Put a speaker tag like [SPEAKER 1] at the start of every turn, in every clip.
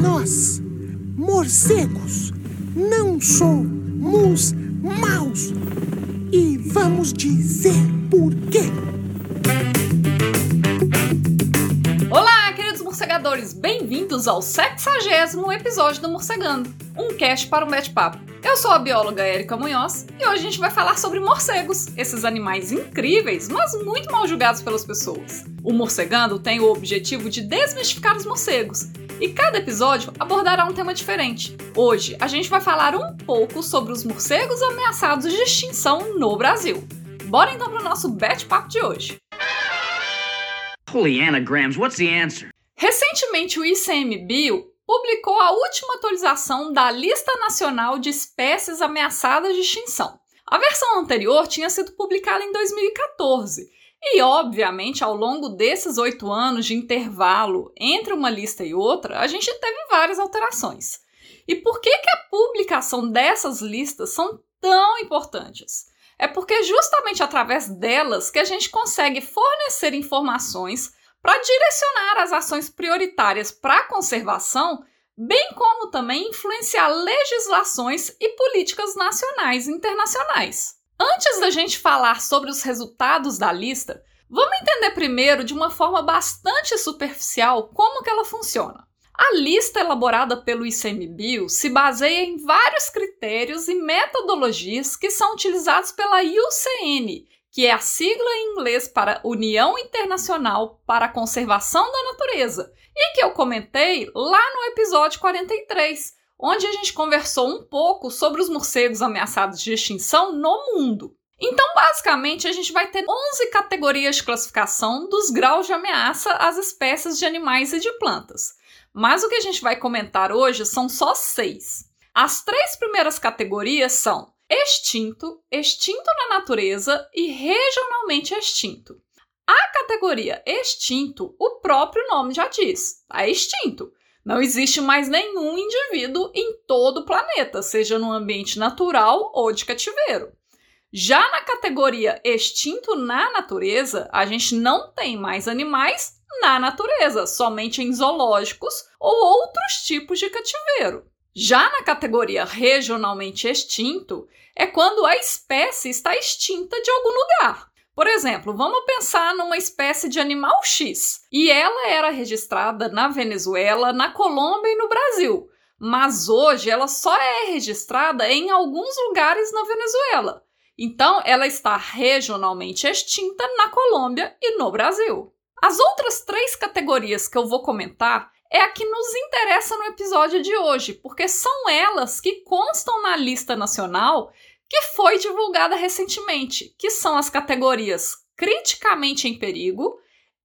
[SPEAKER 1] Nós, morcegos, não somos maus. E vamos dizer por quê.
[SPEAKER 2] Olá, queridos morcegadores! Bem-vindos ao sexagésimo episódio do Morcegando, um cast para um bate-papo eu sou a bióloga Érica Munhoz e hoje a gente vai falar sobre morcegos, esses animais incríveis, mas muito mal julgados pelas pessoas. O Morcegando tem o objetivo de desmistificar os morcegos e cada episódio abordará um tema diferente. Hoje a gente vai falar um pouco sobre os morcegos ameaçados de extinção no Brasil. Bora então para o nosso bate-papo de hoje.
[SPEAKER 3] Holy anagrams, what's the answer?
[SPEAKER 2] Recentemente o ICMBio publicou a última atualização da Lista Nacional de Espécies Ameaçadas de Extinção. A versão anterior tinha sido publicada em 2014 e, obviamente, ao longo desses oito anos de intervalo entre uma lista e outra, a gente teve várias alterações. E por que, que a publicação dessas listas são tão importantes? É porque justamente através delas que a gente consegue fornecer informações para direcionar as ações prioritárias para a conservação, bem como também influenciar legislações e políticas nacionais e internacionais. Antes da gente falar sobre os resultados da lista, vamos entender primeiro de uma forma bastante superficial como que ela funciona. A lista elaborada pelo ICMBio se baseia em vários critérios e metodologias que são utilizados pela IUCN, que é a sigla em inglês para União Internacional para a Conservação da Natureza, e que eu comentei lá no episódio 43, onde a gente conversou um pouco sobre os morcegos ameaçados de extinção no mundo. Então, basicamente, a gente vai ter 11 categorias de classificação dos graus de ameaça às espécies de animais e de plantas. Mas o que a gente vai comentar hoje são só seis. As três primeiras categorias são extinto, extinto na natureza e regionalmente extinto. A categoria extinto, o próprio nome já diz, está extinto. Não existe mais nenhum indivíduo em todo o planeta, seja no ambiente natural ou de cativeiro. Já na categoria extinto na natureza, a gente não tem mais animais na natureza, somente em zoológicos ou outros tipos de cativeiro. Já na categoria regionalmente extinto, é quando a espécie está extinta de algum lugar. Por exemplo, vamos pensar numa espécie de animal X e ela era registrada na Venezuela, na Colômbia e no Brasil, mas hoje ela só é registrada em alguns lugares na Venezuela. Então, ela está regionalmente extinta na Colômbia e no Brasil. As outras três categorias que eu vou comentar é a que nos interessa no episódio de hoje, porque são elas que constam na lista nacional que foi divulgada recentemente, que são as categorias criticamente em perigo,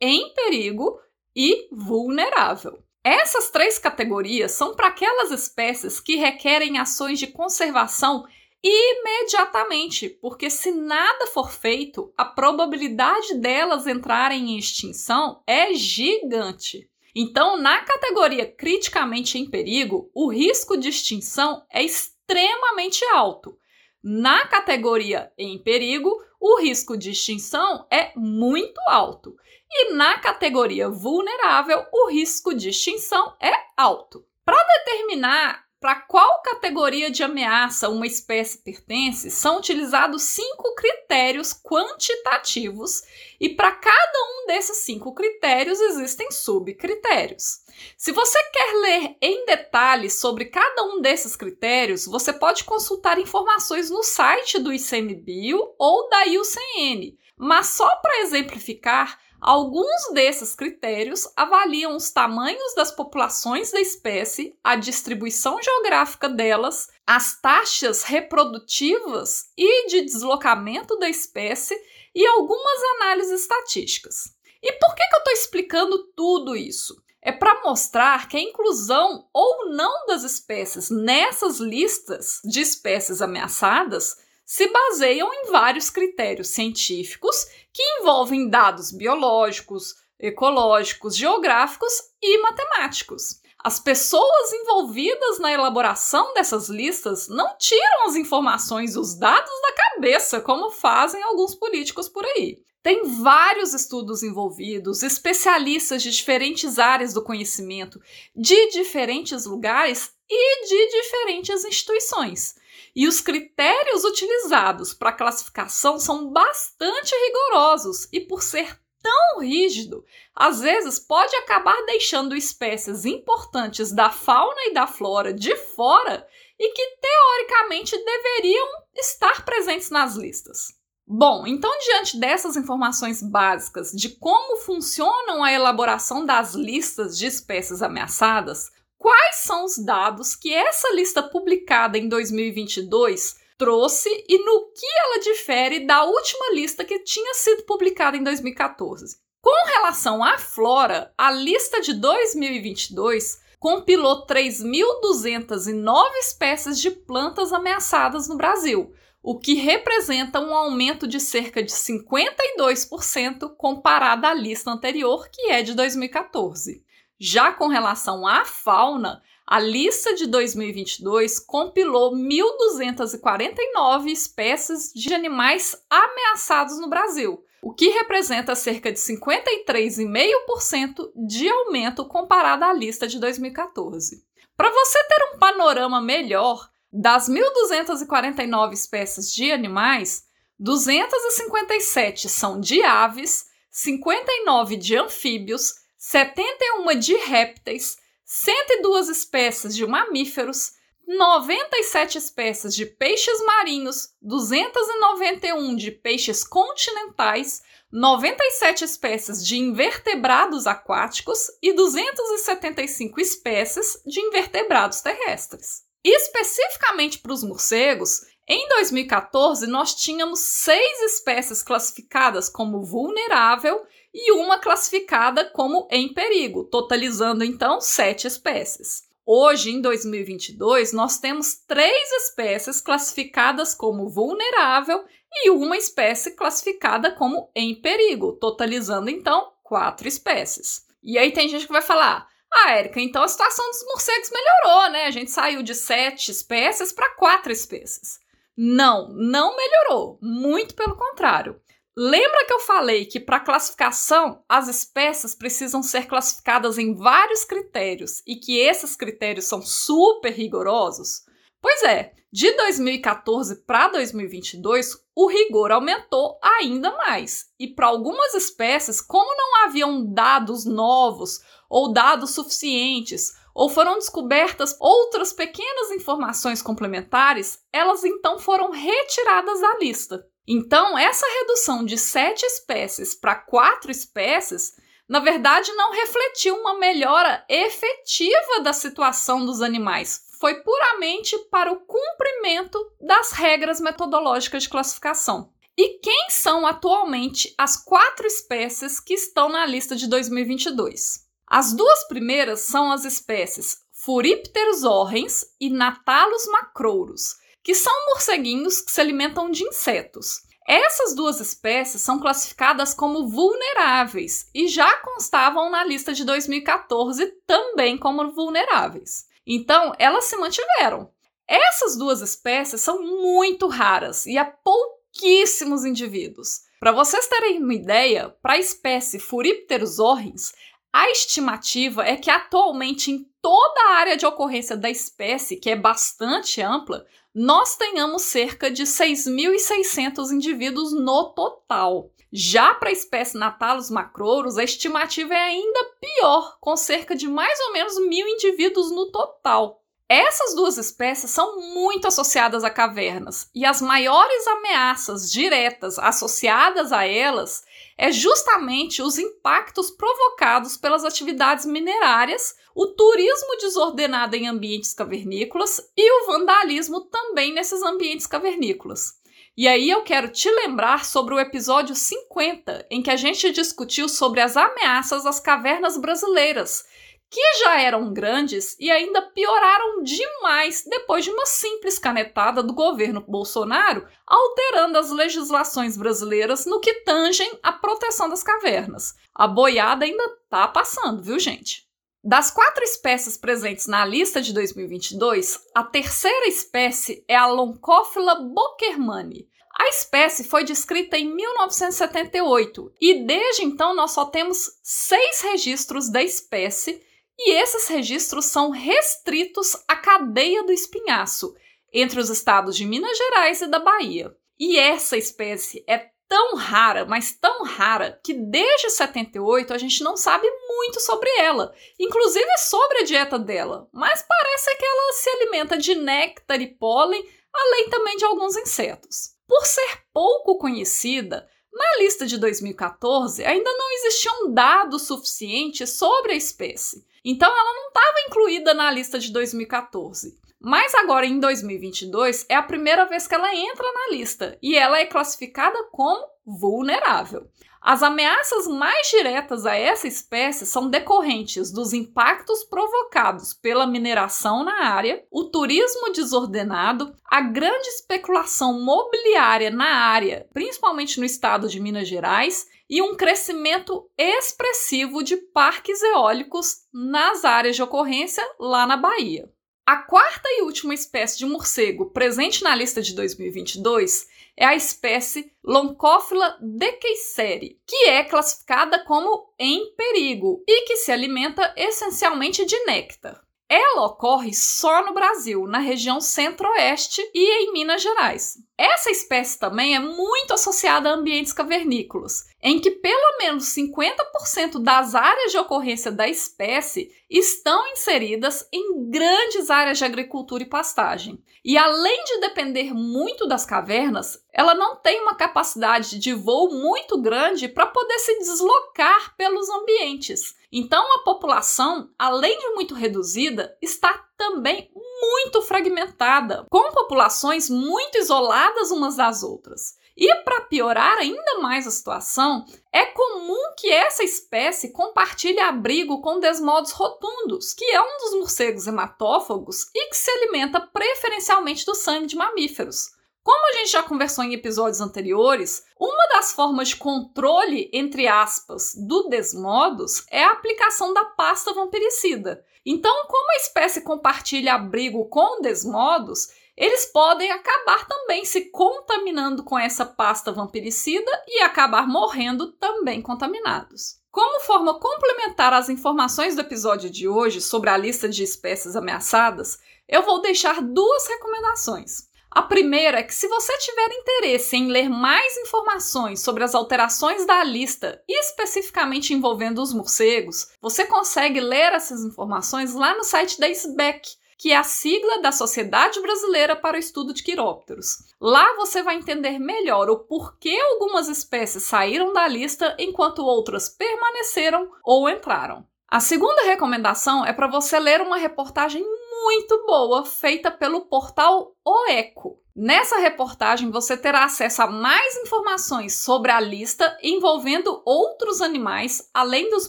[SPEAKER 2] em perigo e vulnerável. Essas três categorias são para aquelas espécies que requerem ações de conservação imediatamente, porque se nada for feito, a probabilidade delas entrarem em extinção é gigante. Então, na categoria criticamente em perigo, o risco de extinção é extremamente alto. Na categoria em perigo, o risco de extinção é muito alto. E na categoria vulnerável, o risco de extinção é alto. Para determinar para qual categoria de ameaça uma espécie pertence, são utilizados cinco critérios quantitativos, e para cada um desses cinco critérios existem subcritérios. Se você quer ler em detalhes sobre cada um desses critérios, você pode consultar informações no site do ICMBio ou da IUCN. Mas só para exemplificar, Alguns desses critérios avaliam os tamanhos das populações da espécie, a distribuição geográfica delas, as taxas reprodutivas e de deslocamento da espécie e algumas análises estatísticas. E por que, que eu estou explicando tudo isso? É para mostrar que a inclusão ou não das espécies nessas listas de espécies ameaçadas se baseiam em vários critérios científicos que envolvem dados biológicos, ecológicos, geográficos e matemáticos. As pessoas envolvidas na elaboração dessas listas não tiram as informações, os dados da cabeça, como fazem alguns políticos por aí. Tem vários estudos envolvidos, especialistas de diferentes áreas do conhecimento, de diferentes lugares e de diferentes instituições. E os critérios utilizados para classificação são bastante rigorosos e, por ser tão rígido, às vezes pode acabar deixando espécies importantes da fauna e da flora de fora e que teoricamente deveriam estar presentes nas listas. Bom, então, diante dessas informações básicas de como funcionam a elaboração das listas de espécies ameaçadas, quais são os dados que essa lista publicada em 2022 trouxe e no que ela difere da última lista que tinha sido publicada em 2014? Com relação à flora, a lista de 2022 compilou 3.209 espécies de plantas ameaçadas no Brasil, o que representa um aumento de cerca de 52% comparado à lista anterior, que é de 2014. Já com relação à fauna, a lista de 2022 compilou 1.249 espécies de animais ameaçados no Brasil, o que representa cerca de 53,5% de aumento comparado à lista de 2014. Para você ter um panorama melhor, das 1.249 espécies de animais, 257 são de aves, 59 de anfíbios, 71 de répteis, 102 espécies de mamíferos, 97 espécies de peixes marinhos, 291 de peixes continentais, 97 espécies de invertebrados aquáticos e 275 espécies de invertebrados terrestres. Especificamente para os morcegos, em 2014 nós tínhamos seis espécies classificadas como vulnerável e uma classificada como em perigo, totalizando então sete espécies. Hoje, em 2022, nós temos três espécies classificadas como vulnerável e uma espécie classificada como em perigo, totalizando então quatro espécies. E aí tem gente que vai falar: ah, Érica, então a situação dos morcegos melhorou, né? A gente saiu de sete espécies para quatro espécies. Não, não melhorou. Muito pelo contrário. Lembra que eu falei que para classificação as espécies precisam ser classificadas em vários critérios e que esses critérios são super rigorosos? Pois é, de 2014 para 2022, o rigor aumentou ainda mais. E para algumas espécies, como não haviam dados novos ou dados suficientes, ou foram descobertas outras pequenas informações complementares, elas então foram retiradas da lista. Então, essa redução de sete espécies para quatro espécies, na verdade, não refletiu uma melhora efetiva da situação dos animais. Foi puramente para o cumprimento das regras metodológicas de classificação. E quem são atualmente as quatro espécies que estão na lista de 2022? As duas primeiras são as espécies Furipterus horrens e Natalus macrourus, que são morceguinhos que se alimentam de insetos. Essas duas espécies são classificadas como vulneráveis e já constavam na lista de 2014 também como vulneráveis. Então, elas se mantiveram. Essas duas espécies são muito raras e há pouquíssimos indivíduos. Para vocês terem uma ideia, para a espécie Furipterus horrens, a estimativa é que atualmente em toda a área de ocorrência da espécie, que é bastante ampla, nós tenhamos cerca de 6.600 indivíduos no total. Já para a espécie Natalus macrourus, a estimativa é ainda pior, com cerca de mais ou menos mil indivíduos no total. Essas duas espécies são muito associadas a cavernas, e as maiores ameaças diretas associadas a elas é justamente os impactos provocados pelas atividades minerárias, o turismo desordenado em ambientes cavernícolas e o vandalismo também nesses ambientes cavernícolas. E aí eu quero te lembrar sobre o episódio 50, em que a gente discutiu sobre as ameaças às cavernas brasileiras que já eram grandes e ainda pioraram demais depois de uma simples canetada do governo Bolsonaro alterando as legislações brasileiras no que tangem a proteção das cavernas. A boiada ainda tá passando, viu, gente? Das quatro espécies presentes na lista de 2022, a terceira espécie é a Loncophila bokermani. A espécie foi descrita em 1978 e desde então nós só temos seis registros da espécie e esses registros são restritos à cadeia do espinhaço, entre os estados de Minas Gerais e da Bahia. E essa espécie é tão rara, mas tão rara, que desde 78 a gente não sabe muito sobre ela, inclusive sobre a dieta dela, mas parece que ela se alimenta de néctar e pólen, além também de alguns insetos. Por ser pouco conhecida, na lista de 2014 ainda não existiam dados suficientes sobre a espécie, então ela não estava incluída na lista de 2014. Mas agora em 2022 é a primeira vez que ela entra na lista e ela é classificada como vulnerável. As ameaças mais diretas a essa espécie são decorrentes dos impactos provocados pela mineração na área, o turismo desordenado, a grande especulação mobiliária na área, principalmente no estado de Minas Gerais, e um crescimento expressivo de parques eólicos nas áreas de ocorrência lá na Bahia. A quarta e última espécie de morcego presente na lista de 2022 é a espécie Loncophila dekeiseri, que é classificada como em perigo e que se alimenta essencialmente de néctar. Ela ocorre só no Brasil, na região centro-oeste e em Minas Gerais. Essa espécie também é muito associada a ambientes cavernícolas, em que pelo menos 50% das áreas de ocorrência da espécie estão inseridas em grandes áreas de agricultura e pastagem. E além de depender muito das cavernas, ela não tem uma capacidade de voo muito grande para poder se deslocar pelos ambientes. Então a população, além de muito reduzida, está também muito fragmentada, com populações muito isoladas umas das outras. E para piorar ainda mais a situação, é comum que essa espécie compartilhe abrigo com desmodos rotundos, que é um dos morcegos hematófagos e que se alimenta preferencialmente do sangue de mamíferos. Como a gente já conversou em episódios anteriores, uma das formas de controle, entre aspas, do desmodos é a aplicação da pasta vampiricida. Então, como a espécie compartilha abrigo com desmodos, eles podem acabar também se contaminando com essa pasta vampiricida e acabar morrendo também contaminados. Como forma complementar às informações do episódio de hoje sobre a lista de espécies ameaçadas, eu vou deixar duas recomendações. A primeira é que, se você tiver interesse em ler mais informações sobre as alterações da lista, especificamente envolvendo os morcegos, você consegue ler essas informações lá no site da SBEC, que é a sigla da Sociedade Brasileira para o Estudo de Quirópteros. Lá você vai entender melhor o porquê algumas espécies saíram da lista enquanto outras permaneceram ou entraram. A segunda recomendação é para você ler uma reportagem muito boa feita pelo portal Oeco. Nessa reportagem você terá acesso a mais informações sobre a lista envolvendo outros animais além dos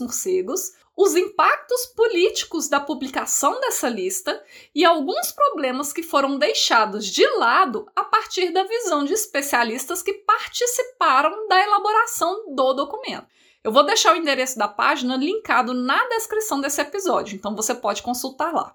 [SPEAKER 2] morcegos, os impactos políticos da publicação dessa lista e alguns problemas que foram deixados de lado a partir da visão de especialistas que participaram da elaboração do documento. Eu vou deixar o endereço da página linkado na descrição desse episódio, então você pode consultar lá.